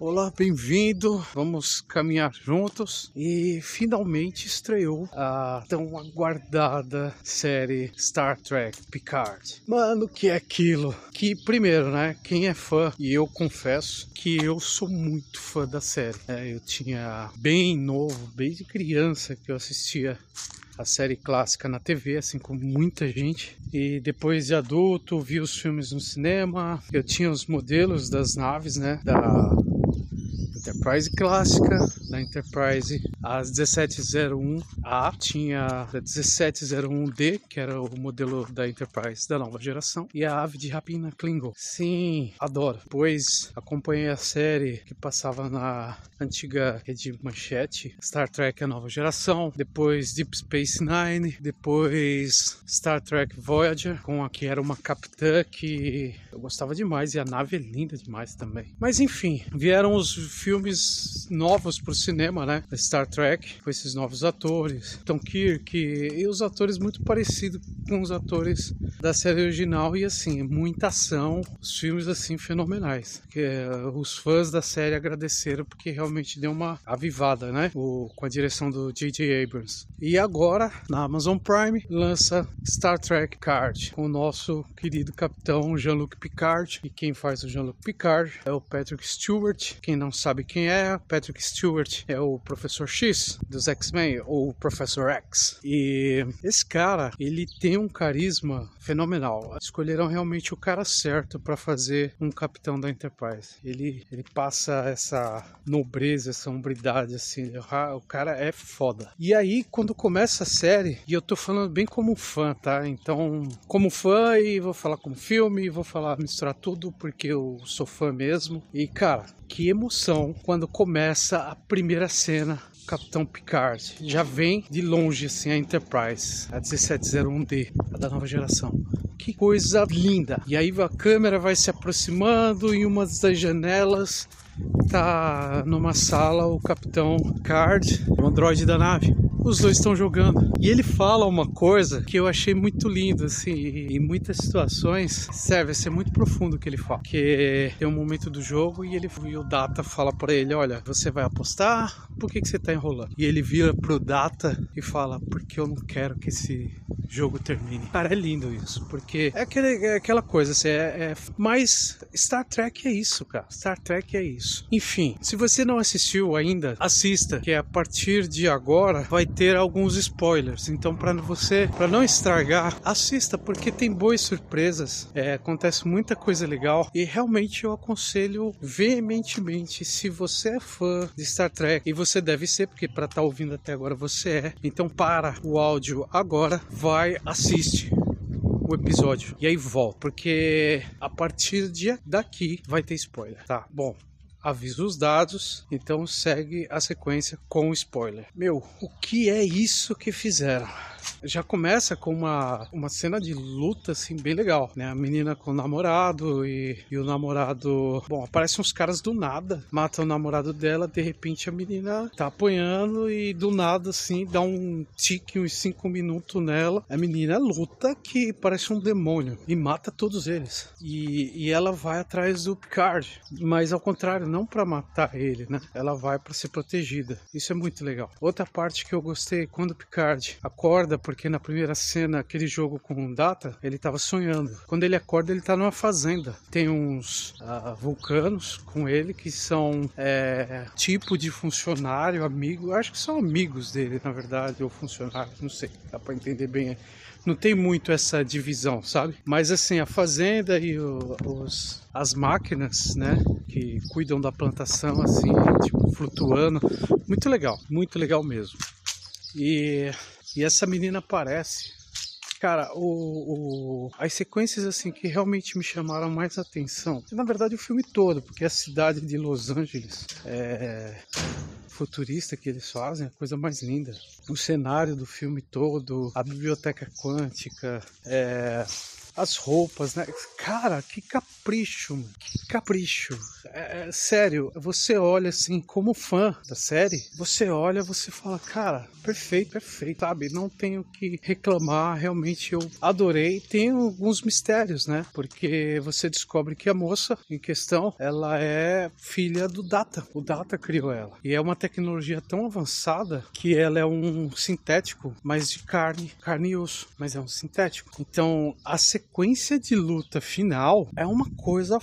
Olá, bem-vindo. Vamos caminhar juntos e finalmente estreou a tão aguardada série Star Trek Picard. Mano, que é aquilo? Que primeiro, né? Quem é fã e eu confesso que eu sou muito fã da série. É, eu tinha bem novo, bem de criança que eu assistia a série clássica na TV, assim como muita gente. E depois de adulto, vi os filmes no cinema. Eu tinha os modelos das naves, né? Da Enterprise clássica, da Enterprise a 1701A, tinha a 1701D, que era o modelo da Enterprise da nova geração, e a ave de rapina Klingon. Sim, adoro. Depois acompanhei a série que passava na antiga rede manchete, Star Trek a nova geração, depois Deep Space Nine, depois Star Trek Voyager, com a que era uma capitã que eu gostava demais e a nave é linda demais também. Mas enfim, vieram os filmes filmes novos para o cinema, né? Star Trek, com esses novos atores, Tom Kirk e os atores muito parecidos com os atores da série original e assim, muita ação, os filmes assim fenomenais. Que uh, os fãs da série agradeceram porque realmente deu uma avivada, né? O, com a direção do J.J. Abrams. E agora, na Amazon Prime, lança Star Trek Card com o nosso querido capitão Jean-Luc Picard. E quem faz o Jean-Luc Picard é o Patrick Stewart. Quem não sabe quem é, Patrick Stewart é o Professor X dos X-Men, ou Professor X. E esse cara, ele tem um carisma fenomenal. Escolheram realmente o cara certo para fazer um capitão da Enterprise. Ele, ele passa essa nobreza, essa hombridade, assim. O cara é foda. E aí, quando começa a série, e eu tô falando bem como fã, tá? Então, como fã, e vou falar como filme, vou falar, misturar tudo, porque eu sou fã mesmo. E, cara, que emoção quando começa a primeira cena Capitão Picard. Já vem de longe assim a Enterprise, a 1701D, a da nova geração. Que coisa linda! E aí a câmera vai se aproximando em uma das janelas tá numa sala o Capitão Picard, o androide da nave os dois estão jogando. E ele fala uma coisa que eu achei muito lindo, assim, em muitas situações serve a ser muito profundo o que ele fala. Que tem um momento do jogo e ele e o Data fala para ele: Olha, você vai apostar? Por que, que você tá enrolando? E ele vira pro Data e fala: Porque eu não quero que esse jogo termine. Cara, é lindo isso, porque é, aquele, é aquela coisa, assim, é, é, mas Star Trek é isso, cara. Star Trek é isso. Enfim, se você não assistiu ainda, assista, que a partir de agora vai ter alguns spoilers. Então, para você, para não estragar, assista porque tem boas surpresas. É, acontece muita coisa legal e realmente eu aconselho veementemente se você é fã de Star Trek e você deve ser porque para estar tá ouvindo até agora você é. Então, para o áudio agora, vai assiste o episódio e aí volta, porque a partir de daqui vai ter spoiler, tá? Bom, aviso os dados, então segue a sequência com spoiler. Meu, o que é isso que fizeram? Já começa com uma, uma cena de luta assim bem legal, né? A menina com o namorado e, e o namorado, bom, aparecem uns caras do nada, matam o namorado dela, de repente a menina tá apanhando e do nada assim dá um tique uns 5 minutos nela. A menina luta que parece um demônio e mata todos eles. E, e ela vai atrás do Picard, mas ao contrário, não para matar ele, né? Ela vai para ser protegida. Isso é muito legal. Outra parte que eu gostei quando o Picard acorda porque na primeira cena, aquele jogo com data, ele estava sonhando. Quando ele acorda, ele está numa fazenda. Tem uns uh, vulcanos com ele que são é, tipo de funcionário, amigo. Acho que são amigos dele, na verdade, ou funcionários, não sei. Dá para entender bem. Não tem muito essa divisão, sabe? Mas assim, a fazenda e o, os, as máquinas, né, que cuidam da plantação, assim, tipo, flutuando. Muito legal, muito legal mesmo. E e essa menina aparece. Cara, o, o, as sequências assim que realmente me chamaram mais atenção, na verdade o filme todo, porque a cidade de Los Angeles é futurista que eles fazem, a coisa mais linda. O cenário do filme todo, a biblioteca quântica, é, as roupas, né? Cara, que capricho, mano. que capricho. É, é, sério, você olha assim, como fã da série, você olha, você fala, cara, perfeito, perfeito, sabe? Não tenho que reclamar, realmente eu adorei. Tem alguns mistérios, né? Porque você descobre que a moça em questão, ela é filha do Data. O Data criou ela. E é uma tecnologia tão avançada que ela é um sintético, mas de carne, carne e osso, mas é um sintético. Então, a sequência de luta final é uma coisa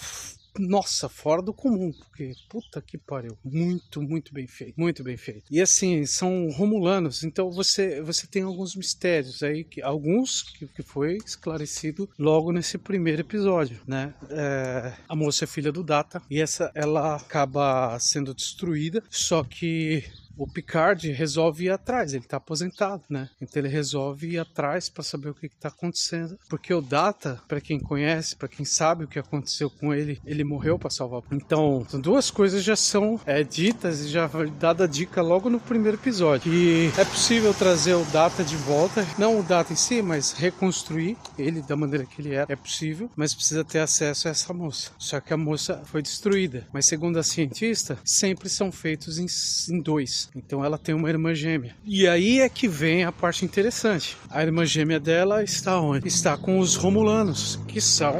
nossa, fora do comum, porque puta que pariu, muito, muito bem feito, muito bem feito. E assim, são romulanos, então você você tem alguns mistérios aí, que, alguns que, que foi esclarecido logo nesse primeiro episódio, né? É, a moça é filha do Data e essa ela acaba sendo destruída, só que o Picard resolve ir atrás, ele está aposentado, né? Então ele resolve ir atrás para saber o que está acontecendo, porque o Data, para quem conhece, para quem sabe o que aconteceu com ele, ele morreu para salvar. Então, duas coisas já são é, ditas e já dada a dica logo no primeiro episódio. E é possível trazer o Data de volta, não o Data em si, mas reconstruir ele da maneira que ele era. É possível, mas precisa ter acesso a essa moça. Só que a moça foi destruída. Mas segundo a cientista, sempre são feitos em, em dois. Então ela tem uma irmã gêmea. E aí é que vem a parte interessante. A irmã gêmea dela está onde? Está com os Romulanos, que são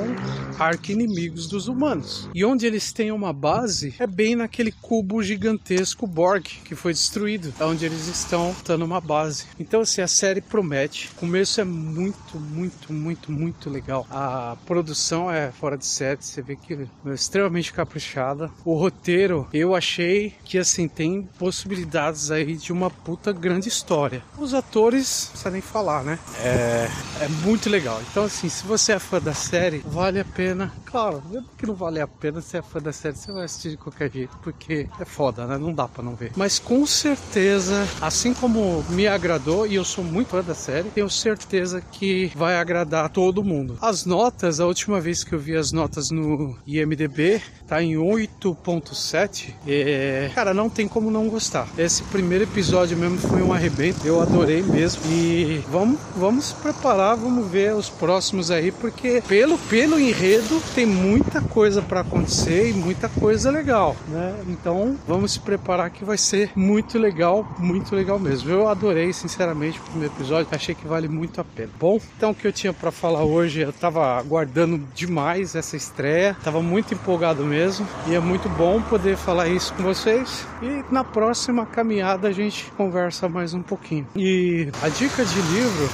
arqui-inimigos dos humanos. E onde eles têm uma base é bem naquele cubo gigantesco Borg que foi destruído, onde eles estão dando uma base. Então assim, a série promete. O começo é muito, muito, muito, muito legal. A produção é fora de série, você vê que é extremamente caprichada. O roteiro, eu achei que assim tem possibilidade aí de uma puta grande história. Os atores, não precisa nem falar, né? É, é muito legal. Então, assim, se você é fã da série, vale a pena. Claro, mesmo que não vale a pena, se é fã da série, você vai assistir de qualquer jeito, porque é foda, né? Não dá pra não ver. Mas com certeza, assim como me agradou, e eu sou muito fã da série, tenho certeza que vai agradar todo mundo. As notas, a última vez que eu vi as notas no IMDB, tá em 8.7. É... Cara, não tem como não gostar. Esse primeiro episódio mesmo foi um arrebento, eu adorei mesmo. E vamos, vamos preparar, vamos ver os próximos aí, porque pelo, pelo enredo tem muita coisa para acontecer e muita coisa legal, né? Então vamos se preparar que vai ser muito legal, muito legal mesmo. Eu adorei, sinceramente, o primeiro episódio, achei que vale muito a pena. Bom, então o que eu tinha para falar hoje, eu tava aguardando demais essa estreia, tava muito empolgado mesmo, e é muito bom poder falar isso com vocês. E na próxima, caminhada a gente conversa mais um pouquinho. E a dica de livro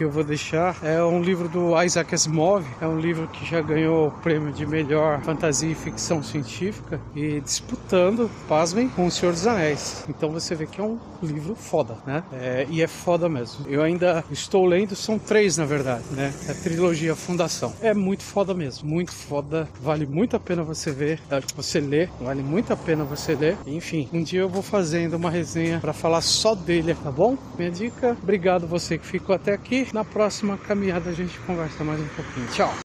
que eu vou deixar é um livro do Isaac Asimov, é um livro que já ganhou o prêmio de melhor fantasia e ficção científica e disputando, pasmem, com O Senhor dos Anéis. Então você vê que é um livro foda, né? É, e é foda mesmo. Eu ainda estou lendo, são três na verdade, né? A trilogia Fundação. É muito foda mesmo, muito foda. Vale muito a pena você ver, você ler, vale muito a pena você ler. Enfim, um dia eu vou fazendo uma resenha para falar só dele, tá bom? Minha dica, obrigado você que ficou até aqui. Na próxima caminhada a gente conversa mais um pouquinho. Tchau!